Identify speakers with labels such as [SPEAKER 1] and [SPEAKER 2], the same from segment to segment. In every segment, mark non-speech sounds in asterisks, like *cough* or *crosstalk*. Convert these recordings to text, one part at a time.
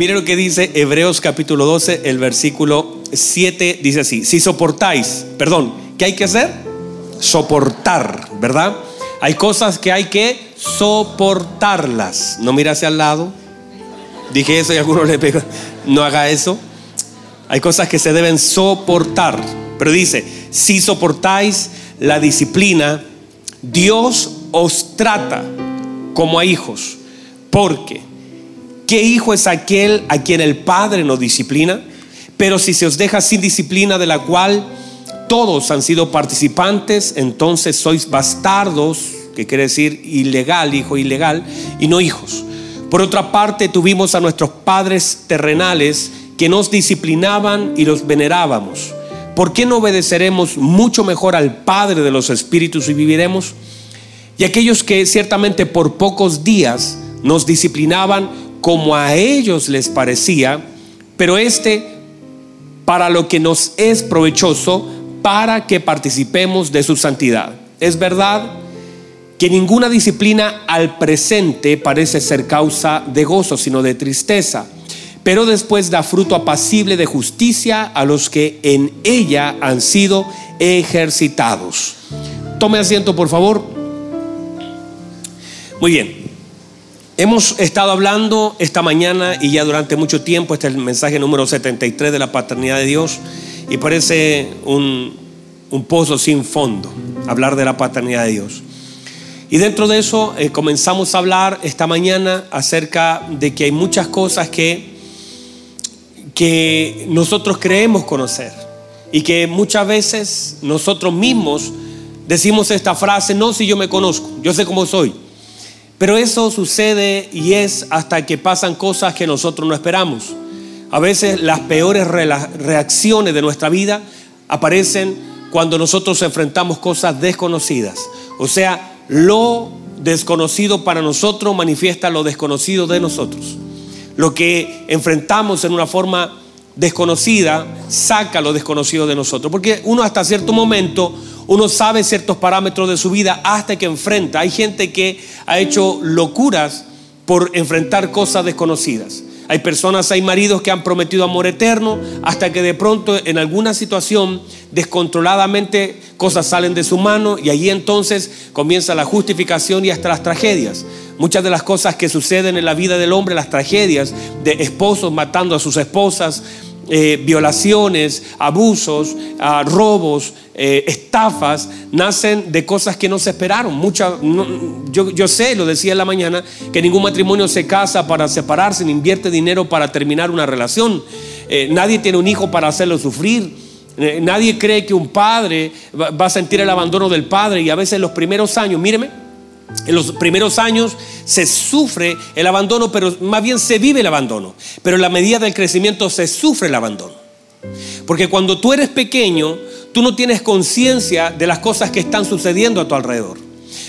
[SPEAKER 1] Mire lo que dice Hebreos capítulo 12, el versículo 7 dice así, si soportáis, perdón, ¿qué hay que hacer? Soportar, ¿verdad? Hay cosas que hay que soportarlas. No mira hacia al lado. Dije eso y alguno le pega. No haga eso. Hay cosas que se deben soportar. Pero dice, si soportáis la disciplina, Dios os trata como a hijos. Porque, ¿qué hijo es aquel a quien el Padre no disciplina? Pero si se os deja sin disciplina de la cual todos han sido participantes, entonces sois bastardos, que quiere decir ilegal, hijo ilegal, y no hijos. Por otra parte, tuvimos a nuestros padres terrenales que nos disciplinaban y los venerábamos. ¿Por qué no obedeceremos mucho mejor al Padre de los Espíritus y viviremos? Y aquellos que ciertamente por pocos días nos disciplinaban como a ellos les parecía, pero este para lo que nos es provechoso, para que participemos de su santidad. Es verdad que ninguna disciplina al presente parece ser causa de gozo, sino de tristeza, pero después da fruto apacible de justicia a los que en ella han sido ejercitados. Tome asiento, por favor. Muy bien. Hemos estado hablando esta mañana y ya durante mucho tiempo, este es el mensaje número 73 de la paternidad de Dios y parece un, pozo sin fondo hablar de la paternidad de Dios. Y dentro de eso eh, comenzamos a hablar esta mañana acerca de que hay muchas cosas que, que nosotros creemos conocer y que muchas veces nosotros mismos decimos esta frase, no si yo me conozco, yo sé cómo soy. Pero eso sucede y es hasta que pasan cosas que nosotros no esperamos. A veces las peores reacciones de nuestra vida aparecen cuando nosotros enfrentamos cosas desconocidas. O sea, lo desconocido para nosotros manifiesta lo desconocido de nosotros. Lo que enfrentamos en una forma desconocida saca lo desconocido de nosotros. Porque uno hasta cierto momento uno sabe ciertos parámetros de su vida hasta que enfrenta. Hay gente que ha hecho locuras por enfrentar cosas desconocidas. Hay personas, hay maridos que han prometido amor eterno hasta que de pronto en alguna situación descontroladamente cosas salen de su mano y ahí entonces comienza la justificación y hasta las tragedias. Muchas de las cosas que suceden en la vida del hombre, las tragedias de esposos matando a sus esposas, eh, violaciones, abusos, ah, robos, eh, estafas, nacen de cosas que no se esperaron. Mucha, yo, sé, lo decía en la mañana, que ningún matrimonio se casa para separarse, ni invierte dinero para terminar una relación. Eh, nadie tiene un hijo para hacerlo sufrir. nadie cree que un padre va, a sentir el abandono del padre y a veces los primeros años, míreme, en los primeros años se sufre el abandono, pero más bien se vive el abandono. Pero en la medida del crecimiento se sufre el abandono. Porque cuando tú eres pequeño, tú no tienes conciencia de las cosas que están sucediendo a tu alrededor.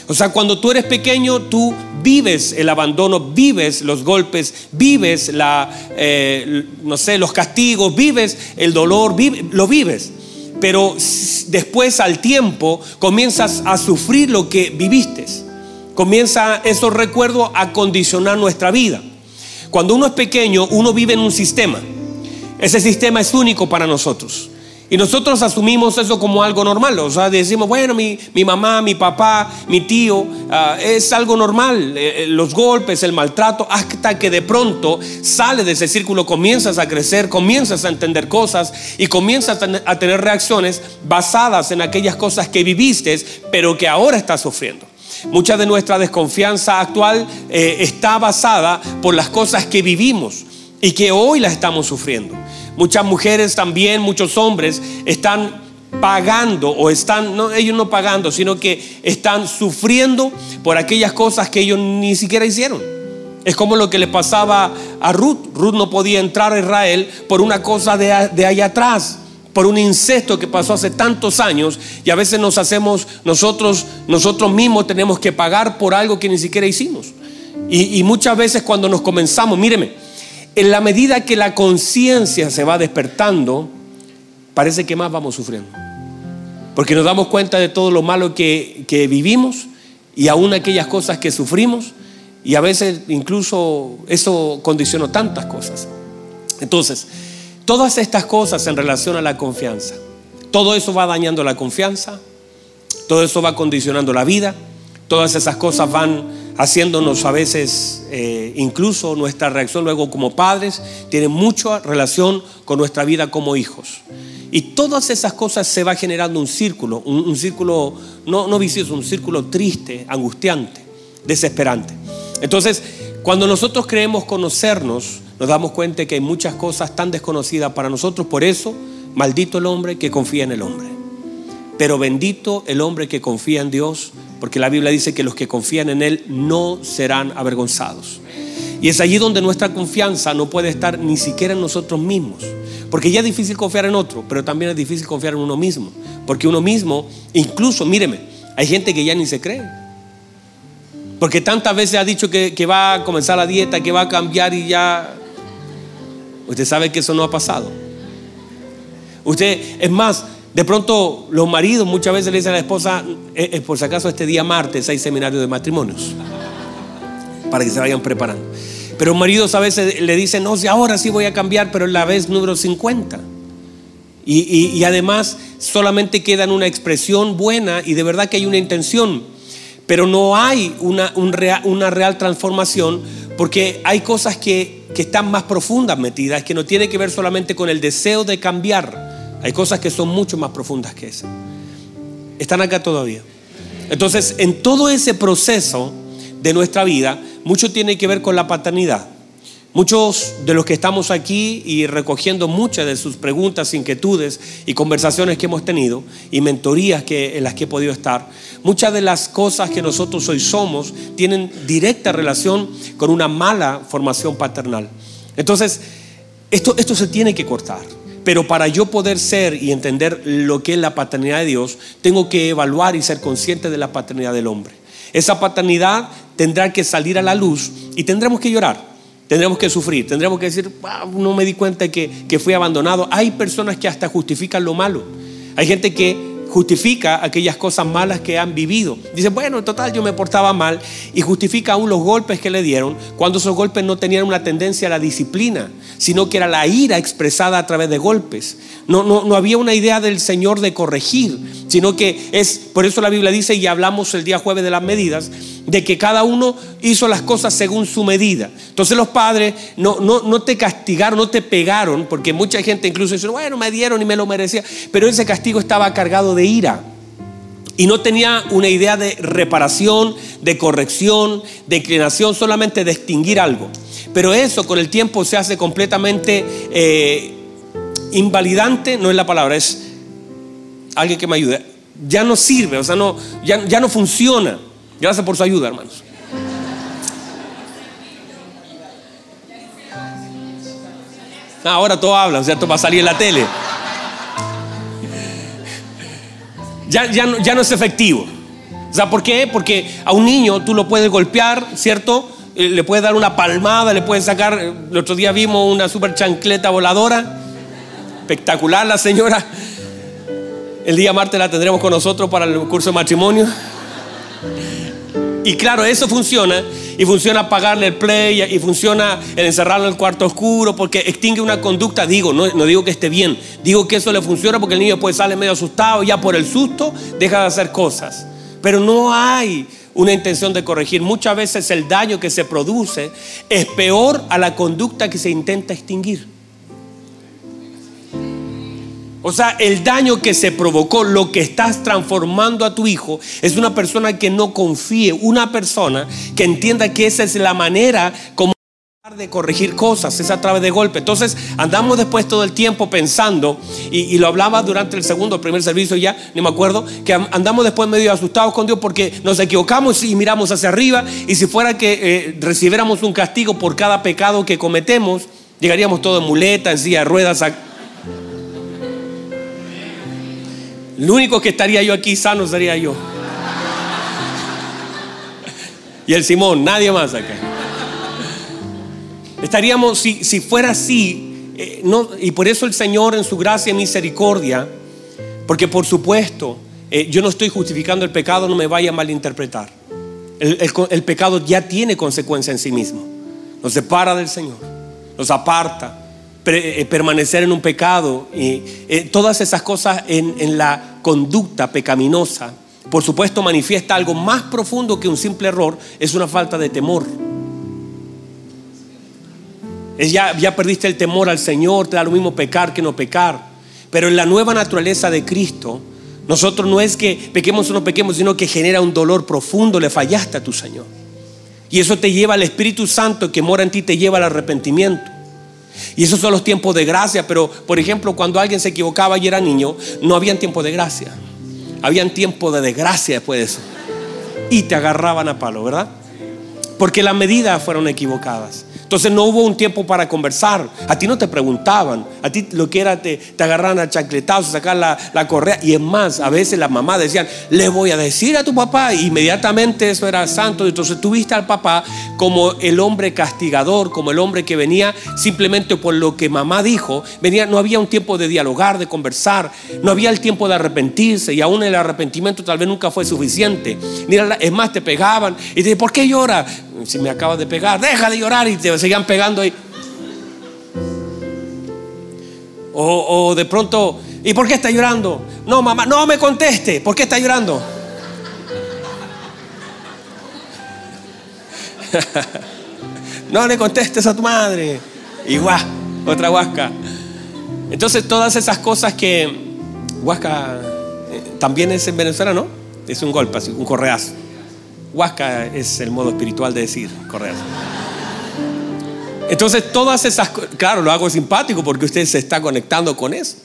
[SPEAKER 1] O sea, cuando tú eres pequeño, tú vives el abandono, vives los golpes, vives la, eh, no sé, los castigos, vives el dolor, lo vives. Pero después al tiempo comienzas a sufrir lo que viviste comienza esos recuerdos a condicionar nuestra vida. Cuando uno es pequeño, uno vive en un sistema. Ese sistema es único para nosotros. Y nosotros asumimos eso como algo normal. O sea, decimos, bueno, mi, mamá, mi papá, mi tío, ah, es algo normal. Eh, eh, los golpes, el maltrato, hasta que de pronto sale de ese círculo, comienzas a crecer, comienzas a entender cosas y comienzas a tener reacciones basadas en aquellas cosas que viviste, pero que ahora estás sufriendo. Mucha de nuestra desconfianza actual eh, está basada por las cosas que vivimos y que hoy las estamos sufriendo. Muchas mujeres también, muchos hombres están pagando o están, no, ellos no pagando, sino que están sufriendo por aquellas cosas que ellos ni siquiera hicieron. Es como lo que le pasaba a Ruth. Ruth no podía entrar a Israel por una cosa de, de allá atrás por un incesto que pasó hace tantos años y a veces nos hacemos nosotros, nosotros mismos tenemos que pagar por algo que ni siquiera hicimos. Y, muchas veces cuando nos comenzamos, míreme, en la medida que la conciencia se va despertando, parece que más vamos sufriendo. Porque nos damos cuenta de todo lo malo que, que vivimos y aún aquellas cosas que sufrimos y a veces incluso eso condicionó tantas cosas. Entonces, todas estas cosas en relación a la confianza, todo eso va dañando la confianza, todo eso va condicionando la vida, todas esas cosas van haciéndonos a veces, eh, incluso nuestra reacción luego como padres, tiene mucha relación con nuestra vida como hijos. Y todas esas cosas se va generando un círculo, un, círculo no, no vicioso, un círculo triste, angustiante, desesperante. Entonces, cuando nosotros creemos conocernos, nos damos cuenta que hay muchas cosas tan desconocidas para nosotros. Por eso, maldito el hombre que confía en el hombre. Pero bendito el hombre que confía en Dios, porque la Biblia dice que los que confían en Él no serán avergonzados. Y es allí donde nuestra confianza no puede estar ni siquiera en nosotros mismos. Porque ya es difícil confiar en otro, pero también es difícil confiar en uno mismo. Porque uno mismo, incluso, míreme, hay gente que ya ni se cree. Porque tantas veces ha dicho que, que va a comenzar la dieta, que va a cambiar y ya... Usted sabe que eso no ha pasado. Usted, es más, de pronto los maridos muchas veces le dicen a la esposa, eh, eh, por si acaso este día martes hay seminario de matrimonios, para que se vayan preparando. Pero maridos a veces le dicen, no, ahora sí voy a cambiar, pero la vez número 50. Y, además solamente queda en una expresión buena y de verdad que hay una intención, pero no hay una, una real transformación porque hay cosas que, que están más profundas metidas, que no tiene que ver solamente con el deseo de cambiar. Hay cosas que son mucho más profundas que eso. Están acá todavía. Entonces, en todo ese proceso de nuestra vida, mucho tiene que ver con la paternidad. Muchos de los que estamos aquí y recogiendo muchas de sus preguntas, inquietudes y conversaciones que hemos tenido y mentorías que, en las que he podido estar, muchas de las cosas que nosotros hoy somos tienen directa relación con una mala formación paternal. Entonces, esto, esto se tiene que cortar. Pero para yo poder ser y entender lo que es la paternidad de Dios, tengo que evaluar y ser consciente de la paternidad del hombre. Esa paternidad tendrá que salir a la luz y tendremos que llorar, tendremos que sufrir, tendremos que decir, no me di cuenta que, que fui abandonado. Hay personas que hasta justifican lo malo. Hay gente que justifica aquellas cosas malas que han vivido. Dice, bueno, en total yo me portaba mal y justifica aún los golpes que le dieron cuando esos golpes no tenían una tendencia a la disciplina, sino que era la ira expresada a través de golpes. No, no, no había una idea del Señor de corregir, sino que es, por eso la Biblia dice, y hablamos el día jueves de las medidas, de que cada uno hizo las cosas según su medida. Entonces los padres no, no, no te castigaron, no te pegaron, porque mucha gente incluso dice, bueno, me dieron y me lo merecía, pero ese castigo estaba cargado de ira. Y no tenía una idea de reparación, de corrección, de inclinación, solamente de extinguir algo. Pero eso con el tiempo se hace completamente eh, invalidante, no es la palabra, es alguien que me ayude. Ya no sirve, o sea, no, ya, ya no funciona. Gracias por su ayuda, hermanos. Ah, ahora todo habla, ¿cierto? Va a salir en la tele. Ya, ya, no, ya no es efectivo. O sea, ¿por qué? Porque a un niño tú lo puedes golpear, ¿cierto? Eh, le puedes dar una palmada, le puedes sacar. El otro día vimos una super chancleta voladora. Espectacular la señora. El día martes la tendremos con nosotros para el curso de matrimonio. Y claro, eso funciona. Y funciona apagarle el play y funciona el encerrarlo en el cuarto oscuro porque extingue una conducta. Digo, no, digo que esté bien. Digo que eso le funciona porque el niño puede salir medio asustado ya por el susto deja de hacer cosas. Pero no hay una intención de corregir. Muchas veces el daño que se produce es peor a la conducta que se intenta extinguir. O sea, el daño que se provocó, lo que estás transformando a tu hijo, es una persona que no confíe, una persona que entienda que esa es la manera como de corregir cosas, es a través de golpe. Entonces andamos después todo el tiempo pensando, y, lo hablaba durante el segundo, el primer servicio ya, ni me acuerdo, que andamos después medio asustados con Dios porque nos equivocamos y miramos hacia arriba, y si fuera que eh, recibiéramos un castigo por cada pecado que cometemos, llegaríamos todos en muleta, en silla de ruedas. A, Lo único que estaría yo aquí sano sería yo. Y el Simón, nadie más acá. Estaríamos, si, si fuera así, eh, y por eso el Señor en su gracia y misericordia, porque por supuesto, eh, yo no estoy justificando el pecado, no me vaya a malinterpretar. El, el pecado ya tiene consecuencia en sí mismo. Nos separa del Señor, nos aparta, permanecer en un pecado, y eh, todas esas cosas en, la conducta pecaminosa, por supuesto manifiesta algo más profundo que un simple error, es una falta de temor. Ya, ya perdiste el temor al Señor, te da lo mismo pecar que no pecar. Pero en la nueva naturaleza de Cristo, nosotros no es que pequemos o no pequemos, sino que genera un dolor profundo, le fallaste a tu Señor. Y eso te lleva al Espíritu Santo que mora en ti, te lleva al arrepentimiento. Y esos son los tiempos de gracia, pero por ejemplo, cuando alguien se equivocaba y era niño, no habían tiempo de gracia. Habían tiempo de desgracia después de eso. Y te agarraban a palo, ¿verdad? Porque las medidas fueron equivocadas. Entonces no hubo un tiempo para conversar. A ti no te preguntaban. A ti lo que era te, te agarraban a chancletazos, sacar la, la, correa. Y es más, a veces las mamás decían, le voy a decir a tu papá. inmediatamente eso era santo. Entonces tuviste al papá como el hombre castigador, como el hombre que venía simplemente por lo que mamá dijo. Venía, no había un tiempo de dialogar, de conversar. No había el tiempo de arrepentirse. Y aún el arrepentimiento tal vez nunca fue suficiente. Es más, te pegaban. Y te ¿por qué llora? Si me acabas de pegar, deja de llorar. Y te seguían pegando ahí. O, o, de pronto, ¿y por qué está llorando? No, mamá, no me conteste, ¿por qué está llorando? *laughs* no le contestes a tu madre. Y guau, otra huasca. Entonces todas esas cosas que huasca eh, también es en Venezuela, ¿no? Es un golpe, un correazo. Huasca es el modo espiritual de decir correazo. Entonces todas esas, claro, lo hago simpático porque usted se está conectando con eso.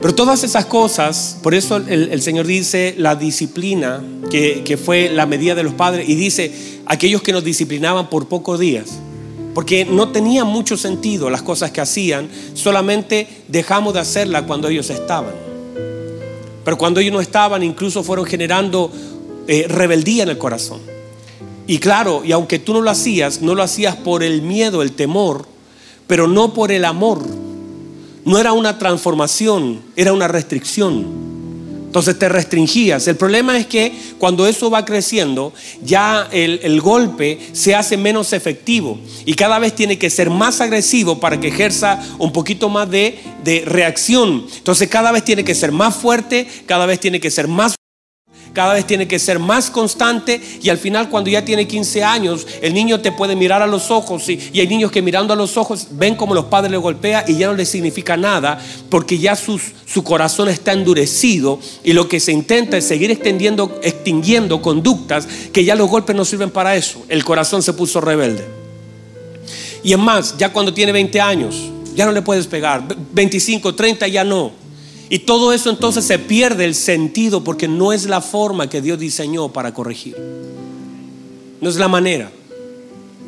[SPEAKER 1] Pero todas esas cosas, por eso el, Señor dice la disciplina, que, que, fue la medida de los padres, y dice aquellos que nos disciplinaban por pocos días, porque no tenía mucho sentido las cosas que hacían, solamente dejamos de hacerlas cuando ellos estaban. Pero cuando ellos no estaban, incluso fueron generando eh, rebeldía en el corazón. Y claro, y aunque tú no lo hacías, no lo hacías por el miedo, el temor, pero no por el amor. No era una transformación, era una restricción. Entonces te restringías. El problema es que cuando eso va creciendo, ya el, el, golpe se hace menos efectivo y cada vez tiene que ser más agresivo para que ejerza un poquito más de, de reacción. Entonces cada vez tiene que ser más fuerte, cada vez tiene que ser más cada vez tiene que ser más constante y al final cuando ya tiene 15 años, el niño te puede mirar a los ojos y, hay niños que mirando a los ojos ven como los padres le golpean y ya no les significa nada porque ya su corazón está endurecido y lo que se intenta es seguir extendiendo, extinguiendo conductas que ya los golpes no sirven para eso. El corazón se puso rebelde. Y es más, ya cuando tiene 20 años, ya no le puedes pegar. 25, 30 ya no. Y todo eso entonces se pierde el sentido porque no es la forma que Dios diseñó para corregir. No es la manera.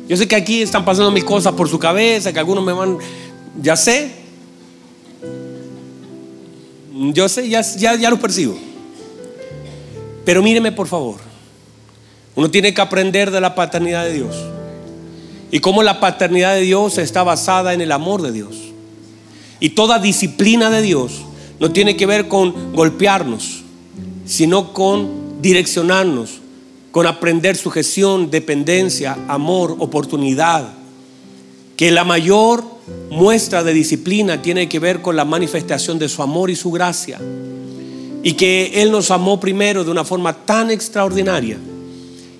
[SPEAKER 1] Yo sé que aquí están pasando mis cosas por su cabeza, que algunos me van, ya sé. Yo sé, ya, ya, ya lo percibo. Pero míreme por favor. Uno tiene que aprender de la paternidad de Dios. Y cómo la paternidad de Dios está basada en el amor de Dios. Y toda disciplina de Dios no tiene que ver con golpearnos, sino con direccionarnos, con aprender sujeción, dependencia, amor, oportunidad. Que la mayor muestra de disciplina tiene que ver con la manifestación de su amor y su gracia. Y que Él nos amó primero de una forma tan extraordinaria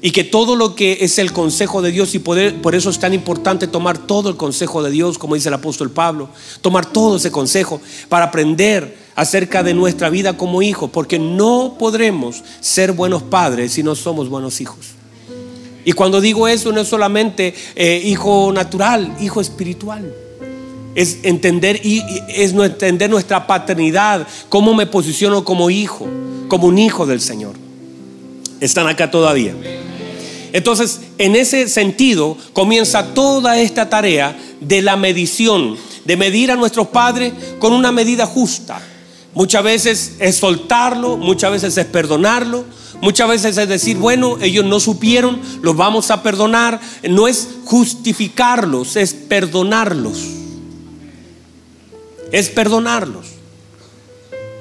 [SPEAKER 1] y que todo lo que es el consejo de Dios y poder, por eso es tan importante tomar todo el consejo de Dios, como dice el apóstol Pablo, tomar todo ese consejo para aprender acerca de nuestra vida como hijos, porque no podremos ser buenos padres si no somos buenos hijos. Y cuando digo eso no es solamente eh, hijo natural, hijo espiritual. Es entender y es entender nuestra paternidad, cómo me posiciono como hijo, como un hijo del Señor. Están acá todavía. Entonces, en ese sentido, comienza toda esta tarea de la medición, de medir a nuestros padres con una medida justa. Muchas veces es soltarlo, muchas veces es perdonarlo, muchas veces es decir, bueno, ellos no supieron, los vamos a perdonar. No es justificarlos, es perdonarlos. Es perdonarlos.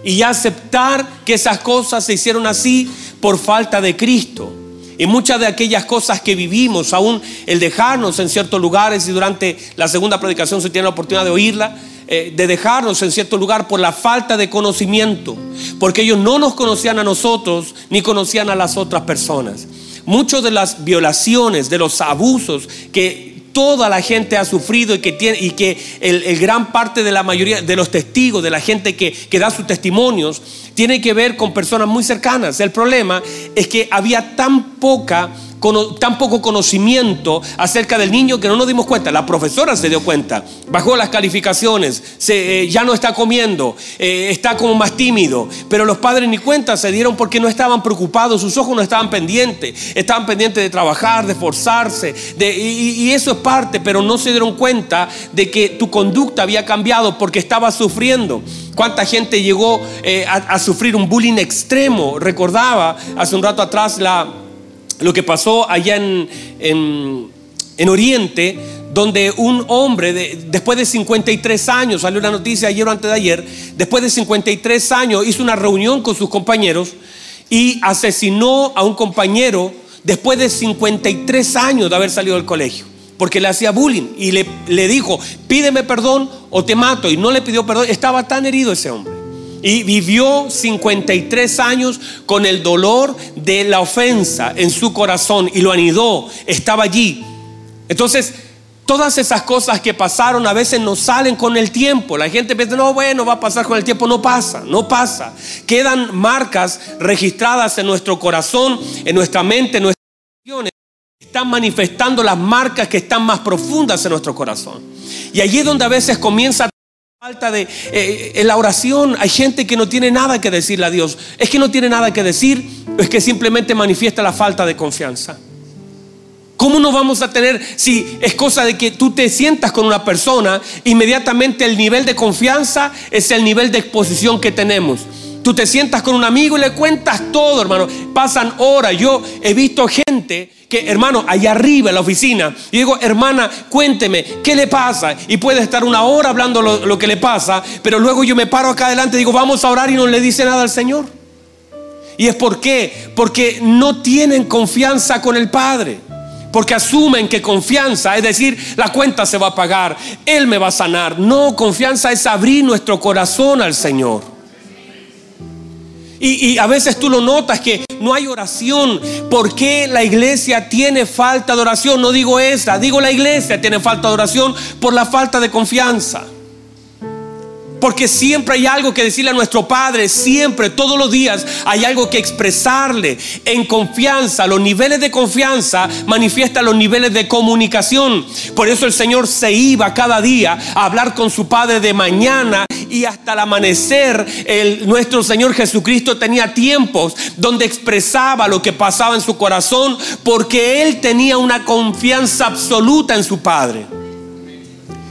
[SPEAKER 1] Y aceptar que esas cosas se hicieron así por falta de Cristo Y muchas de aquellas cosas que vivimos, aún el dejarnos en ciertos lugares, y durante la segunda predicación se tiene la oportunidad de oírla, eh, de dejarnos en cierto lugar por la falta de conocimiento, porque ellos no nos conocían a nosotros ni conocían a las otras personas. Muchas de las violaciones, de los abusos que toda la gente ha sufrido y que, tiene, y que el, gran parte de la mayoría de los testigos, de la gente que, que da sus testimonios, tiene que ver con personas muy cercanas. El problema es que había tan poca tan poco conocimiento acerca del niño que no nos dimos cuenta. La profesora se dio cuenta, bajó las calificaciones, eh, ya no está comiendo, eh, está como más tímido. Pero los padres ni cuenta se dieron porque no estaban preocupados, sus ojos no estaban pendientes, estaban pendientes de trabajar, de esforzarse, de, y, eso es parte, pero no se dieron cuenta de que tu conducta había cambiado porque estaba sufriendo. ¿Cuánta gente llegó eh, a sufrir un bullying extremo? Recordaba hace un rato atrás la, lo que pasó allá en, en, Oriente, donde un hombre, después de 53 años, salió una noticia ayer o antes de ayer, después de 53 años hizo una reunión con sus compañeros y asesinó a un compañero después de 53 años de haber salido del colegio, porque le hacía bullying y le, le dijo, pídeme perdón o te mato, y no le pidió perdón, estaba tan herido ese hombre. Y vivió 53 años con el dolor de la ofensa en su corazón y lo anidó, estaba allí. Entonces, todas esas cosas que pasaron a veces no salen con el tiempo. La gente piensa, no, bueno, va a pasar con el tiempo. No pasa, no pasa. Quedan marcas registradas en nuestro corazón, en nuestra mente, en emociones. Están manifestando las marcas que están más profundas en nuestro corazón. Y allí es donde a veces comienza falta de eh, en la oración hay gente que no tiene nada que decirle a Dios. Es que no tiene nada que decir, es que simplemente manifiesta la falta de confianza. ¿Cómo no vamos a tener si es cosa de que tú te sientas con una persona, inmediatamente el nivel de confianza es el nivel de exposición que tenemos? Tú te sientas con un amigo y le cuentas todo, hermano. Pasan horas. Yo he visto gente hermano, allá arriba en la oficina, y digo, hermana, cuénteme, ¿qué le pasa? Y puede estar una hora hablando lo, que le pasa, pero luego yo me paro acá adelante y digo, vamos a orar y no le dice nada al Señor. ¿Y es por qué? Porque no tienen confianza con el Padre. Porque asumen que confianza, es decir, la cuenta se va a pagar, Él me va a sanar. No, confianza es abrir nuestro corazón al Señor. Y, a veces tú lo notas que no hay oración. ¿Por qué la iglesia tiene falta de oración? No digo esa, digo la iglesia tiene falta de oración por la falta de confianza. Porque siempre hay algo que decirle a nuestro Padre, siempre, todos los días hay algo que expresarle en confianza. Los niveles de confianza manifiestan los niveles de comunicación. Por eso el Señor se iba cada día a hablar con su Padre de mañana y hasta el amanecer. Nuestro Señor Jesucristo tenía tiempos donde expresaba lo que pasaba en su corazón porque Él tenía una confianza absoluta en su Padre.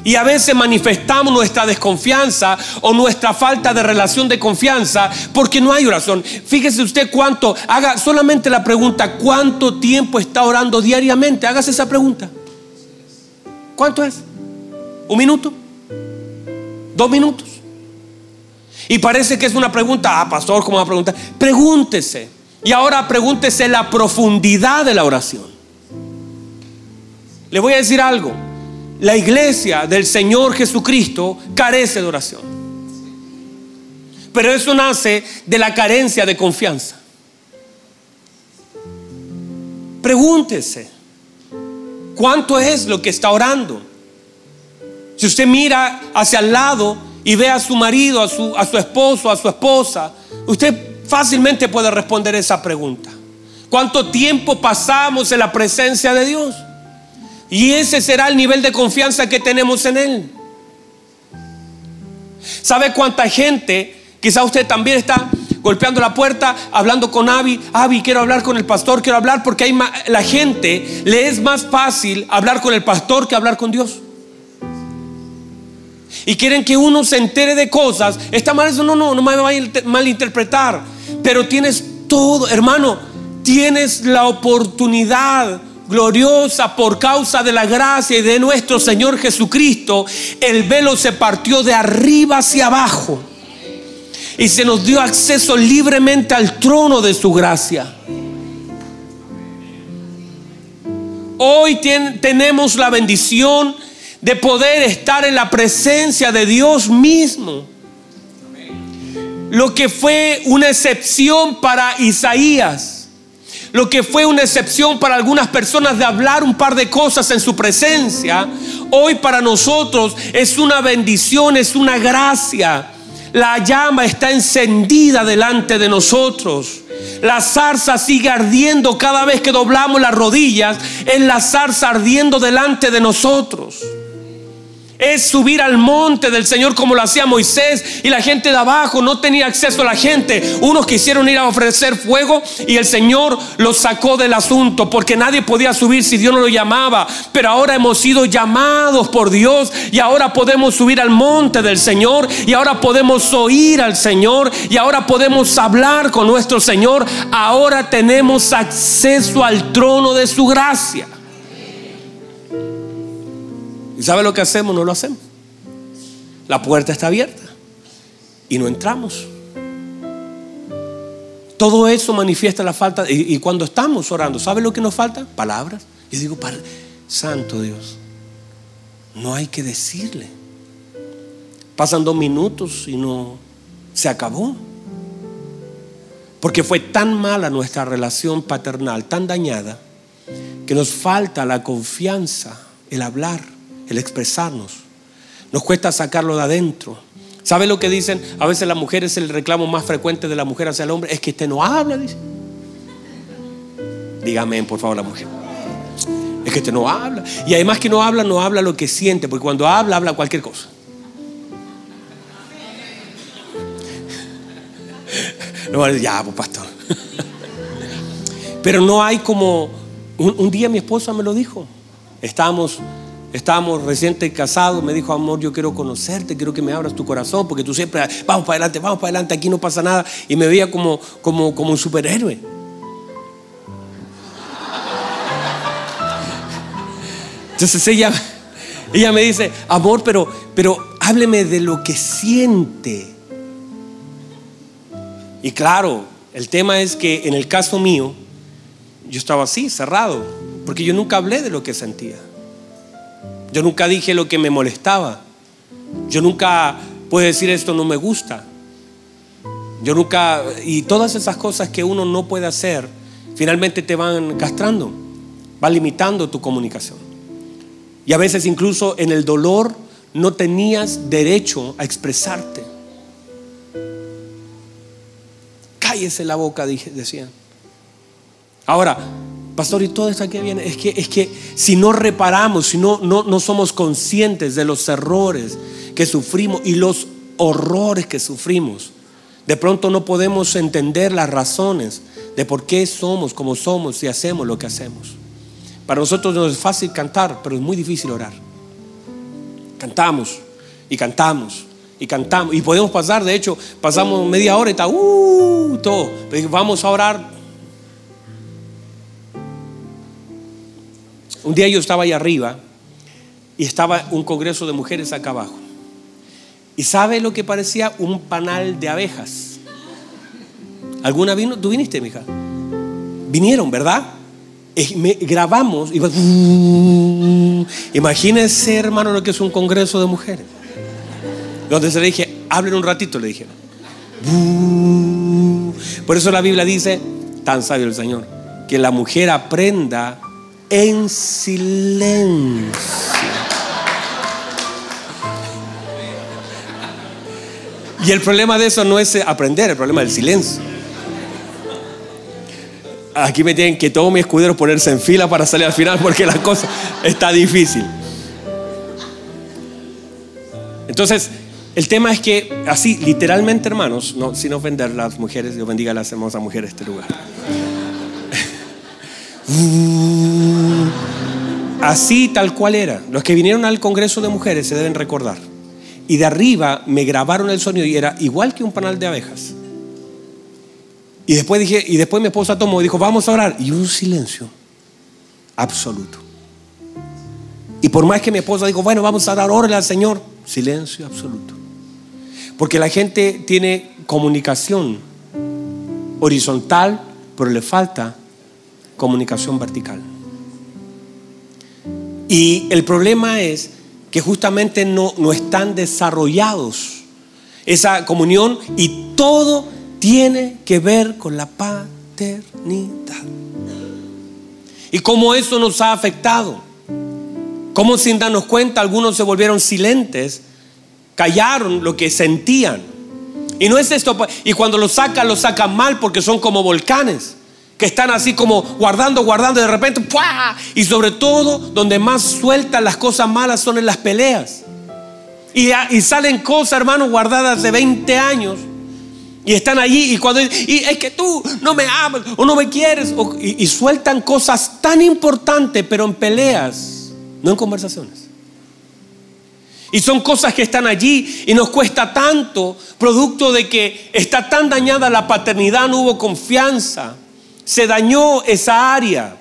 [SPEAKER 1] Y a veces manifestamos nuestra desconfianza o nuestra falta de relación de confianza porque no hay oración. Fíjese usted cuánto, haga solamente la pregunta, ¿cuánto tiempo está orando diariamente? Hágase esa pregunta. ¿Cuánto es? ¿Un minuto? ¿Dos minutos? Y parece que es una pregunta, ah, pastor, ¿cómo va a preguntar? Pregúntese. Y ahora pregúntese la profundidad de la oración. Le voy a decir algo la iglesia del Señor Jesucristo carece de oración. Pero eso nace de la carencia de confianza. Pregúntese, ¿cuánto es lo que está orando? Si usted mira hacia el lado y ve a su marido, a su, a su esposo, a su esposa, usted fácilmente puede responder esa pregunta. ¿Cuánto tiempo pasamos en la presencia de Dios? Y ese será el nivel de confianza que tenemos en Él. ¿Sabe cuánta gente? Quizá usted también está golpeando la puerta, hablando con Avi. Avi, quiero hablar con el pastor, quiero hablar porque la gente le es más fácil hablar con el pastor que hablar con Dios. Y quieren que uno se entere de cosas. Está mal eso, no, no, no me vaya a malinterpretar. Pero tienes todo, hermano, tienes la oportunidad gloriosa por causa de la gracia y de nuestro Señor Jesucristo, el velo se partió de arriba hacia abajo y se nos dio acceso libremente al trono de su gracia. Hoy tenemos la bendición de poder estar en la presencia de Dios mismo. Lo que fue una excepción para Isaías, lo que fue una excepción para algunas personas de hablar un par de cosas en su presencia, hoy para nosotros es una bendición, es una gracia. La llama está encendida delante de nosotros. La zarza sigue ardiendo cada vez que doblamos las rodillas. Es la zarza ardiendo delante de nosotros es subir al monte del Señor como lo hacía Moisés y la gente de abajo no tenía acceso a la gente. Unos quisieron ir a ofrecer fuego y el Señor los sacó del asunto porque nadie podía subir si Dios no lo llamaba. Pero ahora hemos sido llamados por Dios y ahora podemos subir al monte del Señor y ahora podemos oír al Señor y ahora podemos hablar con nuestro Señor. Ahora tenemos acceso al trono de su gracia. ¿Y sabe lo que hacemos? No lo hacemos. La puerta está abierta y no entramos. Todo eso manifiesta la falta. Y, cuando estamos orando, ¿sabe lo que nos falta? Palabras. Yo digo, Santo Dios, no hay que decirle. Pasan dos minutos y no se acabó. Porque fue tan mala nuestra relación paternal, tan dañada, que nos falta la confianza, el hablar el expresarnos. Nos cuesta sacarlo de adentro. ¿Sabe lo que dicen? A veces la mujer es el reclamo más frecuente de la mujer hacia el hombre. Es que este no habla, dice. Dígame, por favor, la mujer. Es que este no habla. Y además que no habla, no habla lo que siente, porque cuando habla, habla cualquier cosa. No, ya, pues pastor. Pero no hay como. Un, un día mi esposa me lo dijo. Estábamos Estábamos reciente casados, me dijo, amor, yo quiero conocerte, quiero que me abras tu corazón, porque tú siempre, vamos para adelante, vamos para adelante, aquí no pasa nada. Y me veía como, como, como un superhéroe. Entonces ella, ella me dice, amor, pero, pero hábleme de lo que siente. Y claro, el tema es que en el caso mío, yo estaba así, cerrado, porque yo nunca hablé de lo que sentía. Yo nunca dije lo que me molestaba. Yo nunca puedo decir esto no me gusta. Yo nunca, y todas esas cosas que uno no puede hacer, finalmente te van castrando, van limitando tu comunicación. Y a veces incluso en el dolor no tenías derecho a expresarte. Cállese la boca, decían. Ahora, Pastor, y todo esto aquí viene, es que, es que si no reparamos, si no, no, no somos conscientes de los errores que sufrimos y los horrores que sufrimos, de pronto no podemos entender las razones de por qué somos como somos y hacemos lo que hacemos. Para nosotros no es fácil cantar, pero es muy difícil orar. Cantamos y cantamos y cantamos. Y podemos pasar, de hecho, pasamos media hora y está, uh, todo. vamos a orar Un día yo estaba ahí arriba y estaba un congreso de mujeres acá abajo. ¿Y sabe lo que parecía? Un panal de abejas. ¿Alguna vino? ¿Tú viniste, mija? Vinieron, ¿verdad? Me, grabamos y imagínense, hermano, lo que es un congreso de mujeres. Donde se le dije, hablen un ratito, le dije. Por eso la Biblia dice, tan sabio el Señor, que la mujer aprenda en silencio. Y el problema de eso no es aprender, el problema es el silencio. Aquí me tienen que todos mis escuderos ponerse en fila para salir al final porque la cosa está difícil. Entonces, el tema es que, así, literalmente, hermanos, no, sin ofender las mujeres, Dios bendiga a las hermosas mujeres de este lugar. Así tal cual era. Los que vinieron al Congreso de Mujeres se deben recordar. Y de arriba me grabaron el sonido y era igual que un panal de abejas. Y después dije, y después mi esposa tomó y dijo, vamos a orar. Y un silencio absoluto. Y por más que mi esposa dijo, bueno, vamos a dar orden al Señor, silencio absoluto. Porque la gente tiene comunicación horizontal, pero le falta comunicación vertical. Y el problema es que justamente no, no están desarrollados esa comunión y todo tiene que ver con la paternidad. Y cómo eso nos ha afectado. Cómo sin darnos cuenta algunos se volvieron silentes, callaron lo que sentían. Y no es esto, y cuando lo sacan, lo sacan mal porque son como volcanes que están así como guardando, guardando, y de repente, ¡pua! y sobre todo, donde más sueltan las cosas malas son en las peleas. Y, y salen cosas, hermanos, guardadas de 20 años. Y están allí y cuando y es que tú no me amas o no me quieres y, y sueltan cosas tan importantes pero en peleas, no en conversaciones. Y son cosas que están allí y nos cuesta tanto, producto de que está tan dañada la paternidad, no hubo confianza se dañó esa área.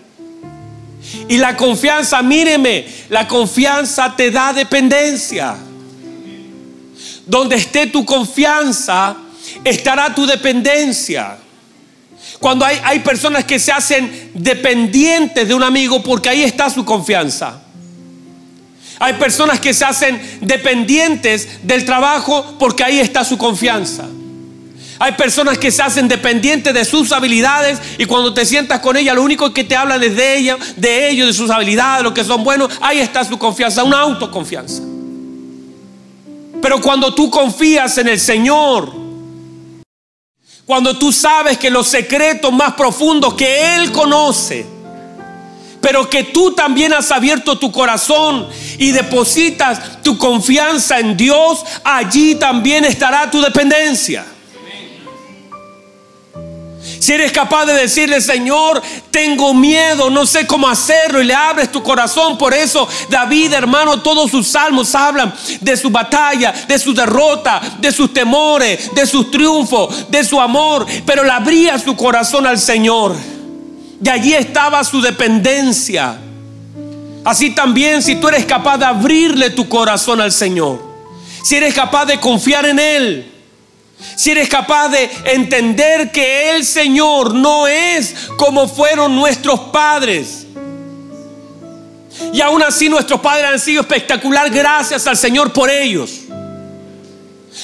[SPEAKER 1] Y la confianza, míreme, la confianza te da dependencia. Donde esté tu confianza, estará tu dependencia. Cuando hay, hay, personas que se hacen dependientes de un amigo porque ahí está su confianza. Hay personas que se hacen dependientes del trabajo porque ahí está su confianza. Hay personas que se hacen dependientes de sus habilidades y cuando te sientas con ella, lo único que te hablan es de ella, de ellos, de sus habilidades, lo que son buenos. Ahí está su confianza, una autoconfianza. Pero cuando tú confías en el Señor, cuando tú sabes que los secretos más profundos que Él conoce, pero que tú también has abierto tu corazón y depositas tu confianza en Dios, allí también estará tu dependencia. Si eres capaz de decirle, Señor, tengo miedo, no sé cómo hacerlo, y le abres tu corazón. Por eso David, hermano, todos sus salmos hablan de su batalla, de su derrota, de sus temores, de sus triunfos, de su amor. Pero le abría su corazón al Señor. Y allí estaba su dependencia. Así también, si tú eres capaz de abrirle tu corazón al Señor, si eres capaz de confiar en Él, si eres capaz de entender que el Señor no es como fueron nuestros padres. Y aún así nuestros padres han sido espectacular gracias al Señor por ellos.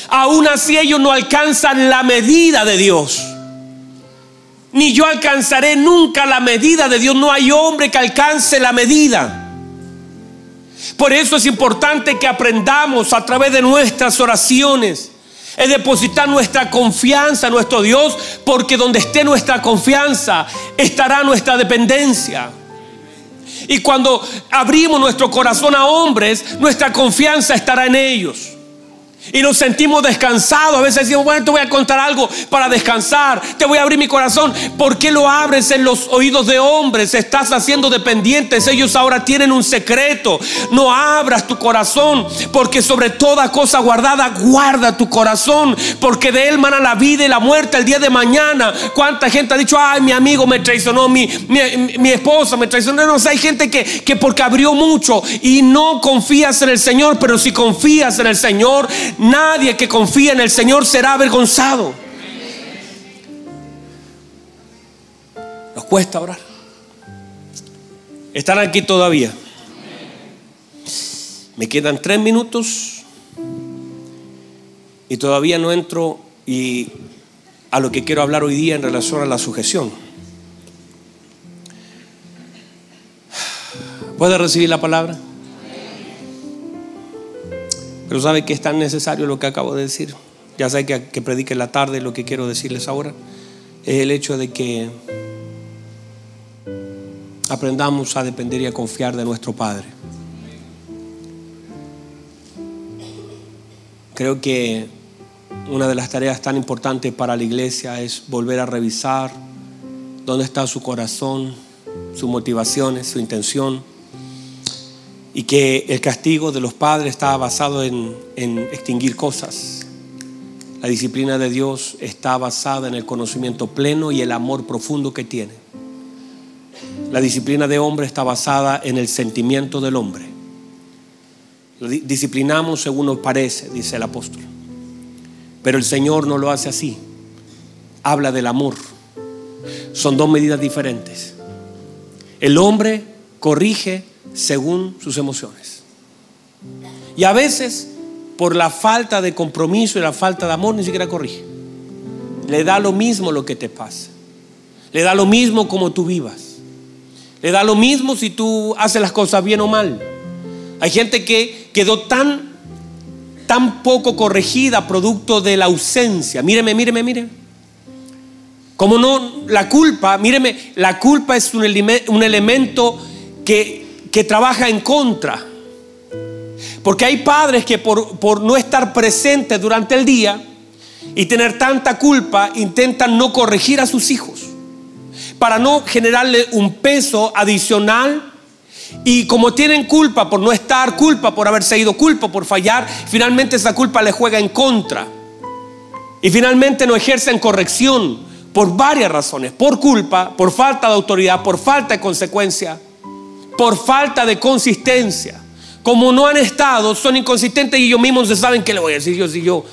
[SPEAKER 1] Aún así ellos no alcanzan la medida de Dios. Ni yo alcanzaré nunca la medida de Dios. No hay hombre que alcance la medida. Por eso es importante que aprendamos a través de nuestras oraciones es depositar nuestra confianza en nuestro Dios, porque donde esté nuestra confianza estará nuestra dependencia. Y cuando abrimos nuestro corazón a hombres, nuestra confianza estará en ellos. Y nos sentimos descansados. A veces decimos, bueno, te voy a contar algo para descansar. Te voy a abrir mi corazón. ¿Por qué lo abres en los oídos de hombres? Estás haciendo dependientes. Ellos ahora tienen un secreto. No abras tu corazón. Porque sobre toda cosa guardada, guarda tu corazón. Porque de él mana la vida y la muerte el día de mañana. ¿Cuánta gente ha dicho, ay, mi amigo me traicionó, mi, mi, esposa me traicionó? No sé, hay gente que, que porque abrió mucho y no confías en el Señor. Pero si confías en el Señor, Nadie que confía en el Señor será avergonzado. Nos cuesta orar. Están aquí todavía. Me quedan tres minutos y todavía no entro y a lo que quiero hablar hoy día en relación a la sujeción. ¿Puede recibir la palabra? Pero sabe que es tan necesario lo que acabo de decir. Ya sabe que, que predique la tarde lo que quiero decirles ahora. Es el hecho de que aprendamos a depender y a confiar de nuestro Padre. Creo que una de las tareas tan importantes para la iglesia es volver a revisar dónde está su corazón, sus motivaciones, su intención y que el castigo de los padres estaba basado en, extinguir cosas. La disciplina de Dios está basada en el conocimiento pleno y el amor profundo que tiene. La disciplina de hombre está basada en el sentimiento del hombre. Disciplinamos según nos parece, dice el apóstol. Pero el Señor no lo hace así. Habla del amor. Son dos medidas diferentes. El hombre corrige según sus emociones. Y a veces, por la falta de compromiso y la falta de amor, ni siquiera corrige. Le da lo mismo lo que te pasa. Le da lo mismo como tú vivas. Le da lo mismo si tú haces las cosas bien o mal. Hay gente que quedó tan, tan poco corregida producto de la ausencia. Míreme, míreme, míreme. Como no, la culpa, míreme, la culpa es un, un elemento que, que, trabaja en contra. Porque hay padres que por, por no estar presentes durante el día y tener tanta culpa intentan no corregir a sus hijos para no generarle un peso adicional. Y como tienen culpa por no estar, culpa por haberse ido, culpa por fallar, finalmente esa culpa le juega en contra. Y finalmente no ejercen corrección por varias razones. Por culpa, por falta de autoridad, por falta de consecuencia, por falta de consistencia. Como no han estado, son inconsistentes y ellos mismos se saben qué le voy a decir yo si yo.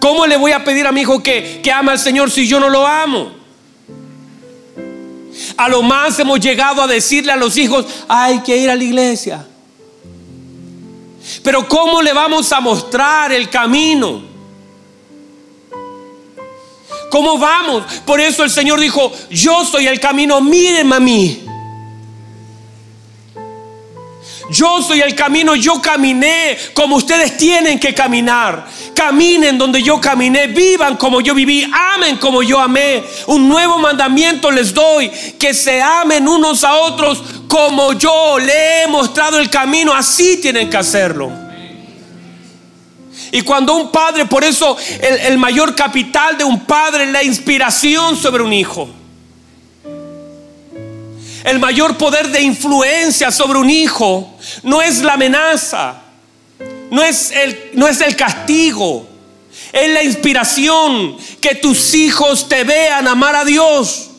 [SPEAKER 1] ¿Cómo le voy a pedir a mi hijo que, que ama al Señor si yo no lo amo? A lo más hemos llegado a decirle a los hijos, hay que ir a la iglesia. Pero ¿cómo le vamos a mostrar el camino? ¿Cómo vamos? Por eso el Señor dijo, yo soy el camino, mírenme a mí. Yo soy el camino, yo caminé como ustedes tienen que caminar. Caminen donde yo caminé, vivan como yo viví, amen como yo amé. Un nuevo mandamiento les doy, que se amen unos a otros como yo le he mostrado el camino, así tienen que hacerlo. Y cuando un padre, por eso el, el mayor capital de un padre es la inspiración sobre un hijo. El mayor poder de influencia sobre un hijo no es la amenaza, no es el, no es el castigo, es la inspiración que tus hijos te vean amar a Dios.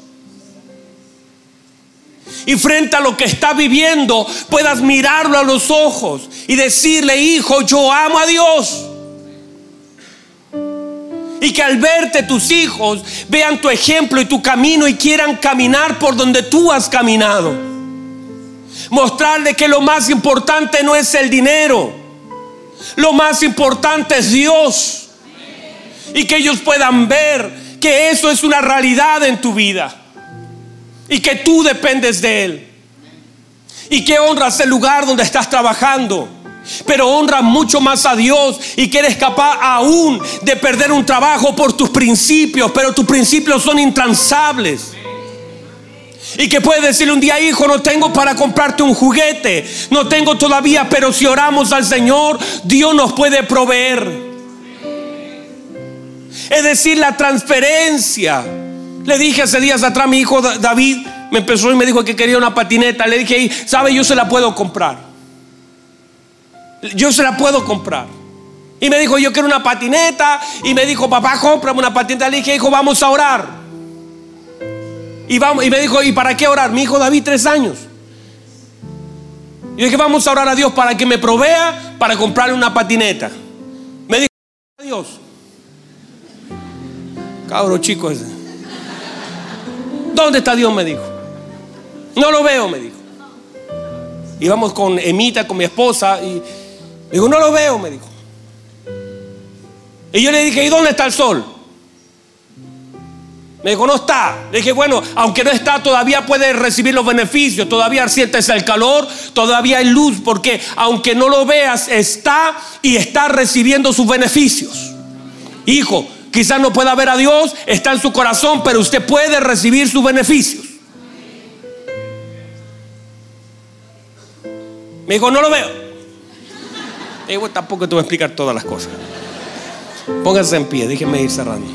[SPEAKER 1] Y frente a lo que está viviendo, puedas mirarlo a los ojos y decirle, hijo, yo amo a Dios. Y que al verte tus hijos vean tu ejemplo y tu camino y quieran caminar por donde tú has caminado. Mostrarle que lo más importante no es el dinero. Lo más importante es Dios. Y que ellos puedan ver que eso es una realidad en tu vida. Y que tú dependes de Él. Y que honras el lugar donde estás trabajando pero honra mucho más a Dios y que eres capaz aún de perder un trabajo por tus principios, pero tus principios son intransables. Y que puedes decirle un día, hijo, no tengo para comprarte un juguete, no tengo todavía, pero si oramos al Señor, Dios nos puede proveer. Es decir, la transferencia. Le dije hace días atrás, mi hijo David me empezó y me dijo que quería una patineta. Le dije, ¿sabe? Yo se la puedo comprar yo se la puedo comprar. Y me dijo, yo quiero una patineta. Y me dijo, papá, cómprame una patineta. Le dije, hijo, vamos a orar. Y, vamos, y me dijo, ¿y para qué orar? Mi hijo David, tres años. Y dije, vamos a orar a Dios para que me provea para comprarle una patineta. Me dijo, Dios. Cabro chico ese. ¿Dónde está Dios? Me dijo. No lo veo, me dijo. Y vamos con Emita, con mi esposa, y Digo, no lo veo, me dijo. Y yo le dije, ¿y dónde está el sol? Me dijo, no está. Le dije, bueno, aunque no está, todavía puede recibir los beneficios, todavía sientes el calor, todavía hay luz, porque aunque no lo veas, está y está recibiendo sus beneficios. Hijo, quizás no pueda ver a Dios, está en su corazón, pero usted puede recibir sus beneficios. Me dijo, no lo veo. Eh, tampoco te voy a explicar todas las cosas. Pónganse en pie, déjenme ir cerrando.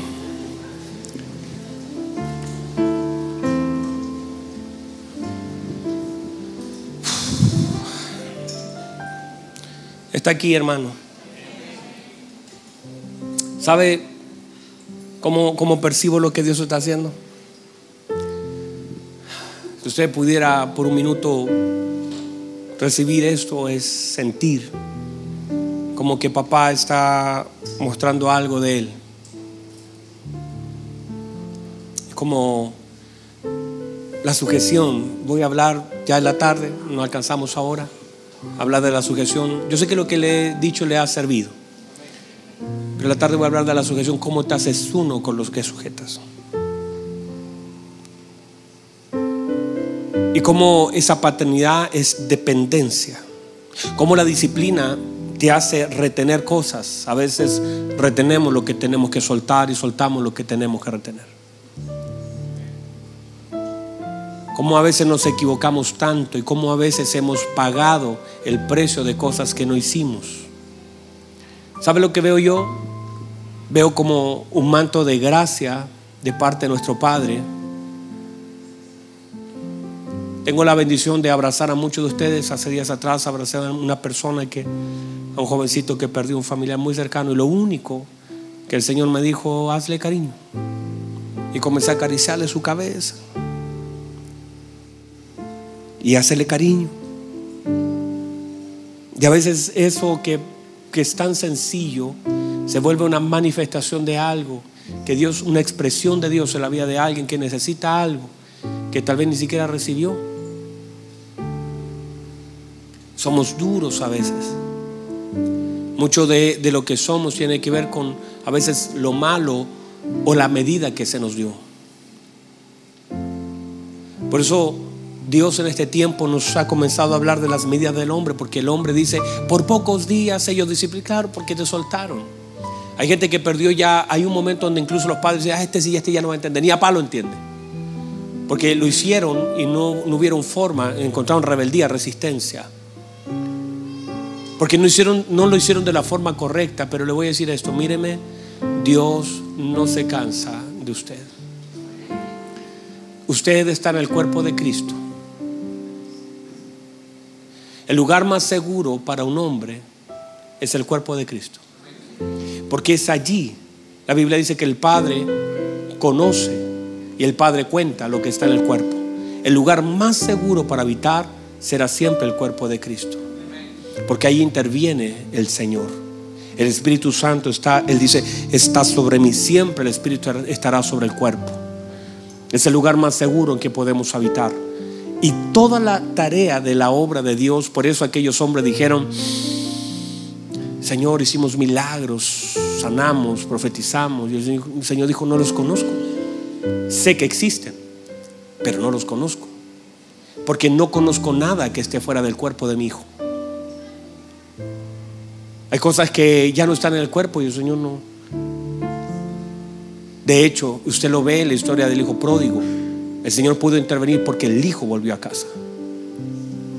[SPEAKER 1] Está aquí, hermano. ¿Sabe cómo, cómo percibo lo que Dios está haciendo? Si usted pudiera por un minuto recibir esto, es sentir como que papá está mostrando algo de él. Como la sujeción. Voy a hablar ya en la tarde, no alcanzamos ahora. Hablar de la sujeción. Yo sé que lo que le he dicho le ha servido. Pero en la tarde voy a hablar de la sujeción, cómo te haces uno con los que sujetas. Y cómo esa paternidad es dependencia. Cómo la disciplina te hace retener cosas. A veces retenemos lo que tenemos que soltar y soltamos lo que tenemos que retener. Cómo a veces nos equivocamos tanto y cómo a veces hemos pagado el precio de cosas que no hicimos. ¿Sabe lo que veo yo? Veo como un manto de gracia de parte de nuestro Padre. Tengo la bendición de abrazar a muchos de ustedes. Hace días atrás abracé a una persona que a un jovencito que perdió un familiar muy cercano y lo único que el Señor me dijo, hazle cariño. Y comencé a acariciarle su cabeza y hacerle cariño. Y a veces eso que, que es tan sencillo se vuelve una manifestación de algo, que Dios, una expresión de Dios en la vida de alguien que necesita algo que tal vez ni siquiera recibió. Somos duros a veces. Mucho de, lo que somos tiene que ver con a veces lo malo o la medida que se nos dio. Por eso Dios en este tiempo nos ha comenzado a hablar de las medidas del hombre, porque el hombre dice, por pocos días ellos disciplinaron porque te soltaron. Hay gente que perdió ya, hay un momento donde incluso los padres dicen, ah, este sí, este ya no va a entender, ni a palo entiende. Porque lo hicieron y no, no hubieron forma, encontraron rebeldía, resistencia. Porque no, hicieron, no lo hicieron de la forma correcta, pero le voy a decir esto, míreme, Dios no se cansa de usted. Usted está en el cuerpo de Cristo. El lugar más seguro para un hombre es el cuerpo de Cristo. Porque es allí, la Biblia dice que el Padre conoce y el Padre cuenta lo que está en el cuerpo. El lugar más seguro para habitar será siempre el cuerpo de Cristo. Porque ahí interviene el Señor. El Espíritu Santo está, Él dice, está sobre mí. Siempre el Espíritu estará sobre el cuerpo. Es el lugar más seguro en que podemos habitar. Y toda la tarea de la obra de Dios, por eso aquellos hombres dijeron, Señor, hicimos milagros, sanamos, profetizamos. Y el Señor dijo, no los conozco. Sé que existen, pero no los conozco. Porque no conozco nada que esté fuera del cuerpo de mi hijo. Hay cosas que ya no están en el cuerpo y el Señor no. De hecho, usted lo ve en la historia del hijo pródigo. El Señor pudo intervenir porque el hijo volvió a casa.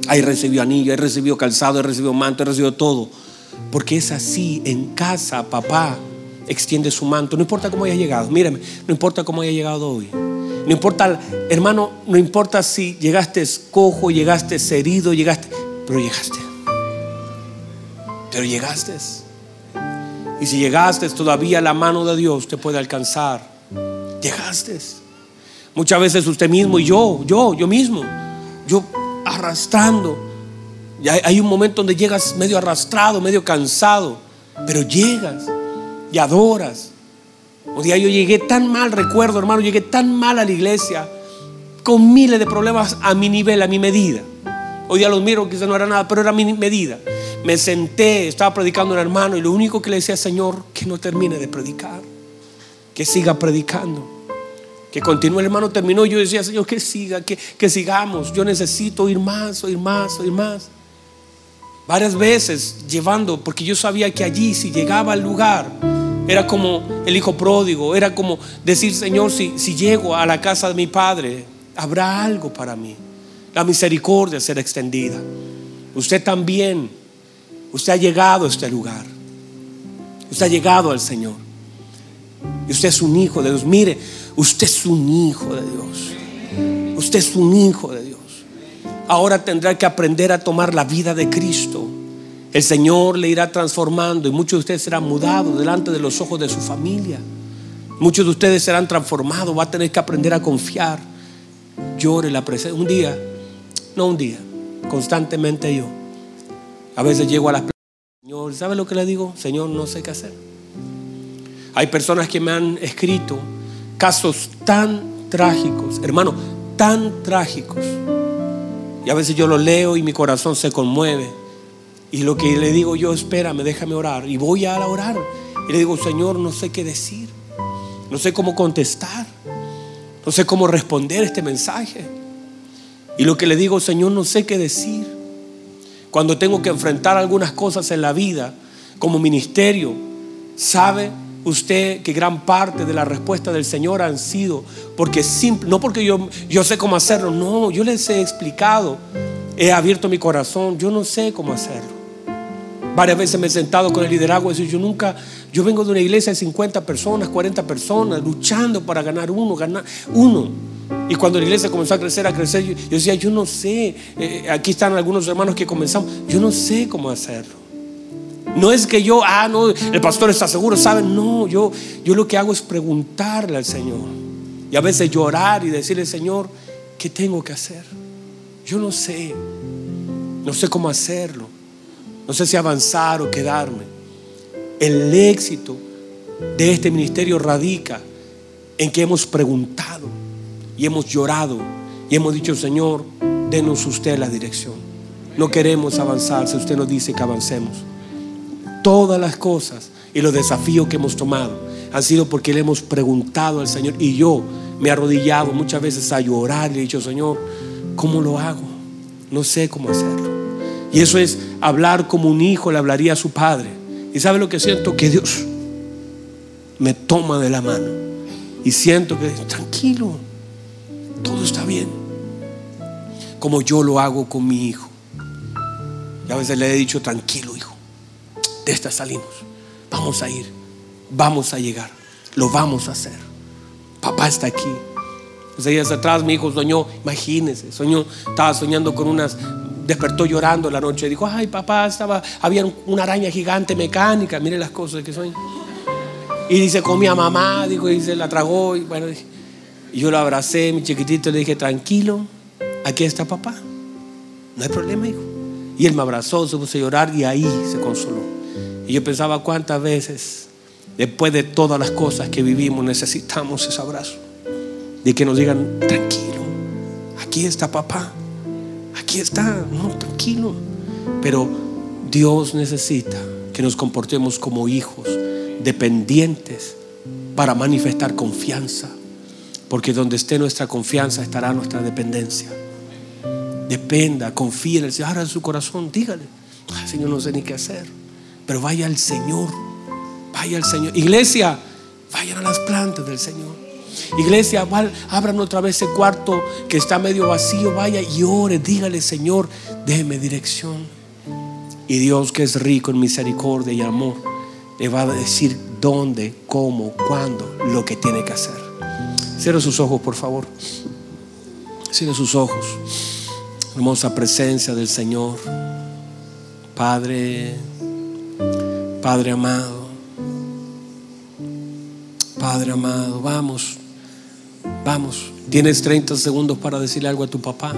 [SPEAKER 1] Ahí recibió anillo, ahí recibió calzado, ahí recibió manto, ahí recibió todo. Porque es así, en casa, papá extiende su manto. No importa cómo haya llegado, mírame, no importa cómo haya llegado hoy. No importa, hermano, no importa si llegaste cojo, llegaste herido, llegaste, pero llegaste. Pero llegaste. Y si llegaste, todavía la mano de Dios te puede alcanzar. Llegaste. Muchas veces usted mismo y yo, yo, yo mismo, yo arrastrando. Y hay un momento donde llegas medio arrastrado, medio cansado, pero llegas y adoras. O día yo llegué tan mal, recuerdo hermano, llegué tan mal a la iglesia, con miles de problemas a mi nivel, a mi medida. Hoy día los miro, quizás no era nada, pero era mi medida. Me senté, estaba predicando un hermano y lo único que le decía, Señor, que no termine de predicar, que siga predicando, que continúe. El hermano terminó yo decía, Señor, que siga, que, que sigamos. Yo necesito oír más, oír más, oír más. Varias veces llevando, porque yo sabía que allí, si llegaba al lugar, era como el hijo pródigo, era como decir, Señor, si, si llego a la casa de mi padre, habrá algo para mí. La misericordia será extendida. Usted también Usted ha llegado a este lugar. Usted ha llegado al Señor. Y usted es un hijo de Dios. Mire, usted es un hijo de Dios. Usted es un hijo de Dios. Ahora tendrá que aprender a tomar la vida de Cristo. El Señor le irá transformando y muchos de ustedes serán mudados delante de los ojos de su familia. Muchos de ustedes serán transformados. Va a tener que aprender a confiar. Llore la presencia. Un día, no un día, constantemente yo a veces llego a las Señor, ¿sabe lo que le digo? Señor, no sé qué hacer. Hay personas que me han escrito casos tan trágicos. Hermano, tan trágicos. Y a veces yo lo leo y mi corazón se conmueve. Y lo que le digo yo, espérame, déjame orar. Y voy a orar. Y le digo, Señor, no sé qué decir. No sé cómo contestar. No sé cómo responder este mensaje. Y lo que le digo, Señor, no sé qué decir. Cuando tengo que enfrentar algunas cosas en la vida, como ministerio, ¿sabe? usted que gran parte de la respuesta del Señor han sido porque simple, no porque yo, yo sé cómo hacerlo, no, yo les he explicado, he abierto mi corazón, yo no sé cómo hacerlo. Varias veces me he sentado con el liderazgo y decir, yo nunca, yo vengo de una iglesia de 50 personas, 40 personas, luchando para ganar uno, ganar uno. Y cuando la iglesia comenzó a crecer, a crecer, yo, decía, yo no sé, eh, aquí están algunos hermanos que comenzamos, yo no sé cómo hacerlo. No es que yo, ah, no, el pastor está seguro, ¿saben? No, yo, yo lo que hago es preguntarle al Señor. Y a veces llorar y decirle, Señor, ¿qué tengo que hacer? Yo no sé. No sé cómo hacerlo. No sé si avanzar o quedarme. El éxito de este ministerio radica en que hemos preguntado y hemos llorado y hemos dicho, Señor, denos usted la dirección. No queremos avanzar si usted nos dice que avancemos todas las cosas y los desafíos que hemos tomado han sido porque le hemos preguntado al Señor y yo me he arrodillado muchas veces a llorar y he dicho, Señor, ¿cómo lo hago? No sé cómo hacerlo. Y eso es hablar como un hijo le hablaría a su padre. ¿Y sabe lo que siento? Que Dios me toma de la mano y siento que tranquilo, todo está bien. Como yo lo hago con mi hijo. Y a veces le he dicho, tranquilo, hijo de esta salimos. Vamos a ir, vamos a llegar, lo vamos a hacer. Papá está aquí. Los días atrás mi hijo soñó, imagínense, soñó, estaba soñando con unas, despertó llorando la noche. Dijo, ay papá, estaba, había una araña gigante mecánica, mire las cosas que soy. Y dice, comía mamá, dijo, y se la tragó. Y bueno, y yo lo abracé, mi chiquitito, le dije, tranquilo, aquí está papá. No hay problema, hijo. Y él me abrazó, se puso a llorar y ahí se consoló. Y yo pensaba cuántas veces, después de todas las cosas que vivimos, necesitamos ese abrazo. De que nos digan, tranquilo, aquí está papá, aquí está, no, tranquilo. Pero Dios necesita que nos comportemos como hijos, dependientes, para manifestar confianza. Porque donde esté nuestra confianza estará nuestra dependencia. Dependa, confíe en el Señor, abra su corazón, dígale, Señor, no sé ni qué hacer. Pero vaya al Señor. Vaya al Señor. Iglesia, vayan a las plantas del Señor. Iglesia, abran otra vez ese cuarto que está medio vacío. Vaya y ore. Dígale, Señor, déjeme dirección. Y Dios, que es rico en misericordia y amor, le va a decir dónde, cómo, cuándo, lo que tiene que hacer. Cierre sus ojos, por favor. Cierre sus ojos. Hermosa presencia del Señor. Padre. Padre amado, Padre amado, vamos, vamos. Tienes 30 segundos para decirle algo a tu papá.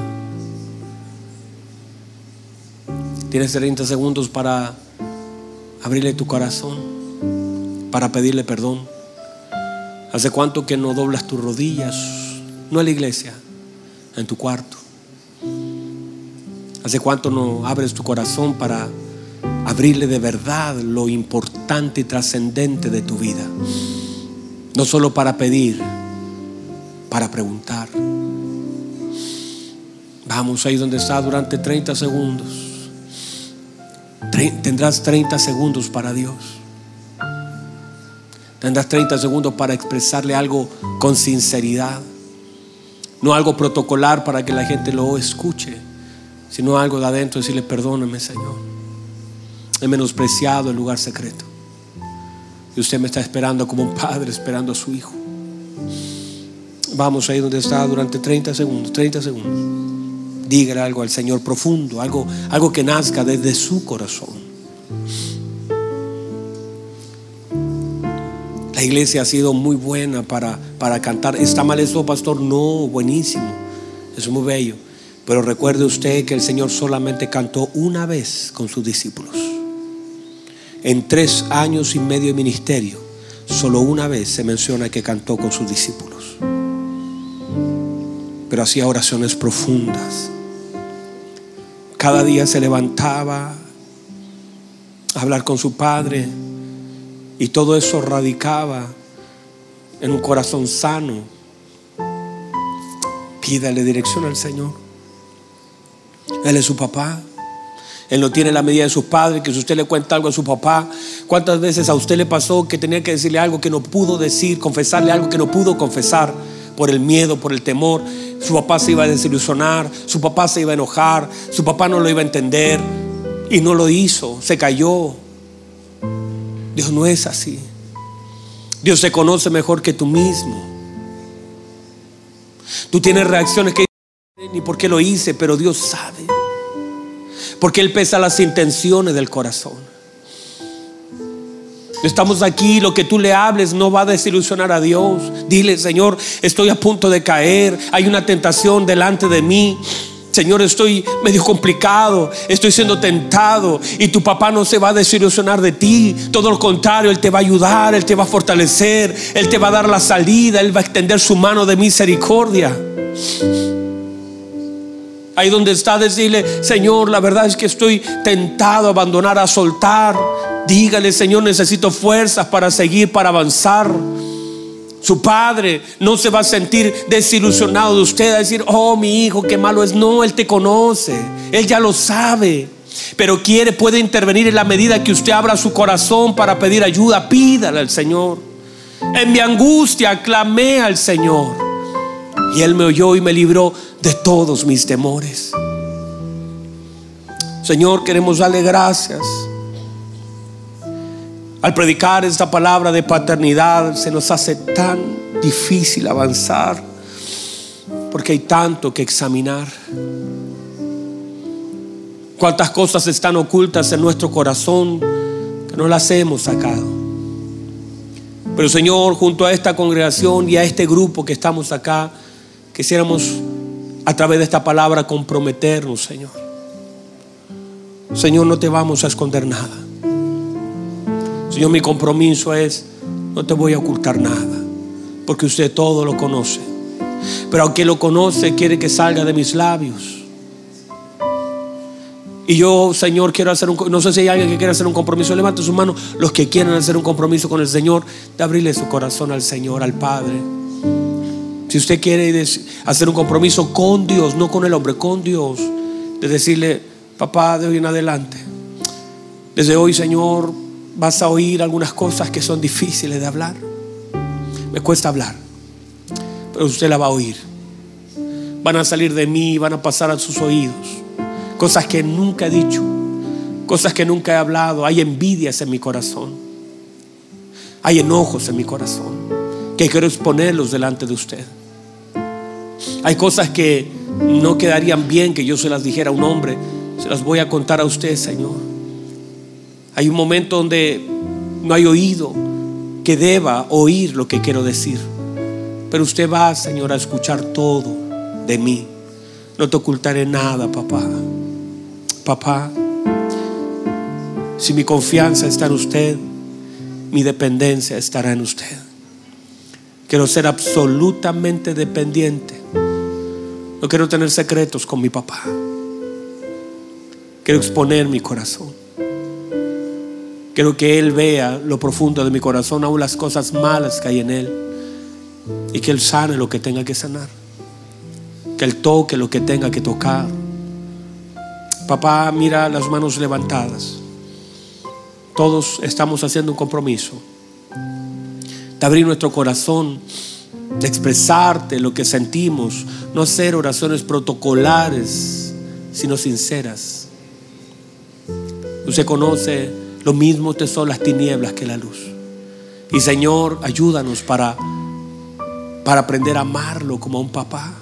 [SPEAKER 1] Tienes 30 segundos para abrirle tu corazón, para pedirle perdón. ¿Hace cuánto que no doblas tus rodillas? No en la iglesia, en tu cuarto. ¿Hace cuánto no abres tu corazón para abrirle de verdad lo importante y trascendente de tu vida. No solo para pedir, para preguntar. Vamos ahí donde está durante 30 segundos. Tendrás 30 segundos para Dios. Tendrás 30 segundos para expresarle algo con sinceridad. No algo protocolar para que la gente lo escuche, sino algo de adentro, decirle, perdóname Señor. He menospreciado el lugar secreto. Y usted me está esperando como un padre esperando a su hijo. Vamos ahí donde está durante 30 segundos, 30 segundos. Dígale algo al Señor profundo, algo, algo que nazca desde su corazón. La iglesia ha sido muy buena para, para cantar. ¿Está mal eso, pastor? No, buenísimo. Es muy bello. Pero recuerde usted que el Señor solamente cantó una vez con sus discípulos en tres años y medio de ministerio, solo una vez se menciona que cantó con sus discípulos. pero hacía oraciones profundas. Cada día se levantaba a hablar con su padre y todo eso radicaba en un corazón sano. Pídale dirección al Señor. Él es su papá. Él no tiene la medida de sus padres, que si usted le cuenta algo a su papá, ¿cuántas veces a usted le pasó que tenía que decirle algo que no pudo decir, confesarle algo que no pudo confesar por el miedo, por el temor? Su papá se iba a desilusionar, su papá se iba a enojar, su papá no lo iba a entender y no lo hizo, se cayó. Dios no es así. Dios se conoce mejor que tú mismo. Tú tienes reacciones que ni por qué lo hice, pero Dios sabe. Porque Él pesa las intenciones del corazón. Estamos aquí, lo que tú le hables no va a desilusionar a Dios. Dile, Señor, estoy a punto de caer, hay una tentación delante de mí. Señor, estoy medio complicado, estoy siendo tentado y tu papá no se va a desilusionar de ti. Todo lo contrario, Él te va a ayudar, Él te va a fortalecer, Él te va a dar la salida, Él va a extender su mano de misericordia. Ahí donde está, decirle, Señor, la verdad es que estoy tentado a abandonar, a soltar. Dígale, Señor, necesito fuerzas para seguir, para avanzar. Su padre no se va a sentir desilusionado de usted a decir, oh, mi hijo, qué malo es. No, Él te conoce, Él ya lo sabe. Pero quiere, puede intervenir en la medida que usted abra su corazón para pedir ayuda. Pídale al Señor. En mi angustia clamé al Señor. Y Él me oyó y me libró de todos mis temores. Señor, queremos darle gracias. Al predicar esta palabra de paternidad se nos hace tan difícil avanzar porque hay tanto que examinar. Cuántas cosas están ocultas en nuestro corazón que no las hemos sacado. Pero Señor, junto a esta congregación y a este grupo que estamos acá, Quisiéramos a través de esta palabra comprometernos, Señor. Señor, no te vamos a esconder nada. Señor, mi compromiso es, no te voy a ocultar nada, porque usted todo lo conoce. Pero aunque lo conoce, quiere que salga de mis labios. Y yo, Señor, quiero hacer un... No sé si hay alguien que quiera hacer un compromiso. Levante su mano. Los que quieran hacer un compromiso con el Señor, de abrirle su corazón al Señor, al Padre. Si usted quiere hacer un compromiso con Dios, no con el hombre, con Dios, de decirle, papá, de hoy en adelante, desde hoy, Señor, vas a oír algunas cosas que son difíciles de hablar. Me cuesta hablar, pero usted la va a oír. Van a salir de mí, van a pasar a sus oídos. Cosas que nunca he dicho, cosas que nunca he hablado. Hay envidias en mi corazón, hay enojos en mi corazón, que quiero exponerlos delante de usted. Hay cosas que no quedarían bien que yo se las dijera a un hombre. Se las voy a contar a usted, Señor. Hay un momento donde no hay oído que deba oír lo que quiero decir. Pero usted va, Señor, a escuchar todo de mí. No te ocultaré nada, papá. Papá, si mi confianza está en usted, mi dependencia estará en usted. Quiero ser absolutamente dependiente no quiero tener secretos con mi papá. Quiero exponer mi corazón. Quiero que Él vea lo profundo de mi corazón, aún las cosas malas que hay en Él. Y que Él sane lo que tenga que sanar. Que Él toque lo que tenga que tocar. Papá, mira las manos levantadas. Todos estamos haciendo un compromiso de abrir nuestro corazón de expresarte lo que sentimos, no hacer oraciones protocolares, sino sinceras. Usted conoce lo mismo que son las tinieblas que la luz. Y Señor, ayúdanos para, para aprender a amarlo como a un papá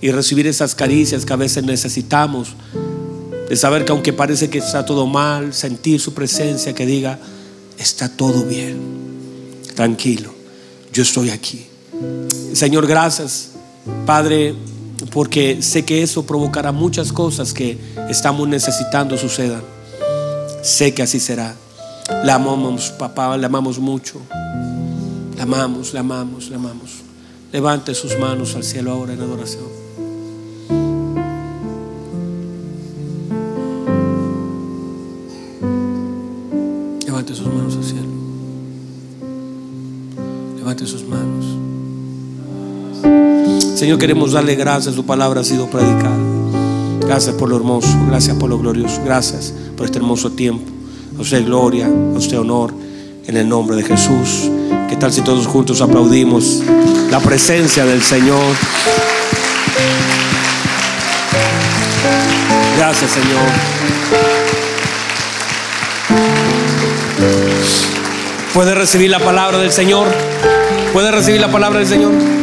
[SPEAKER 1] y recibir esas caricias que a veces necesitamos, de saber que aunque parece que está todo mal, sentir su presencia que diga, está todo bien, tranquilo yo estoy aquí. Señor, gracias, Padre, porque sé que eso provocará muchas cosas que estamos necesitando sucedan. Sé que así será. La amamos, papá, la amamos mucho. La amamos, la amamos, la amamos. Levante sus manos al cielo ahora en adoración. Levante sus manos al cielo. Levante sus manos. Señor, queremos darle gracias. Su palabra ha sido predicada. Gracias por lo hermoso. Gracias por lo glorioso. Gracias por este hermoso tiempo. A usted gloria, a usted honor. En el nombre de Jesús. ¿Qué tal si todos juntos aplaudimos la presencia del Señor? Gracias, Señor. ¿Puede recibir la palabra del Señor? ¿Puede recibir la palabra del Señor?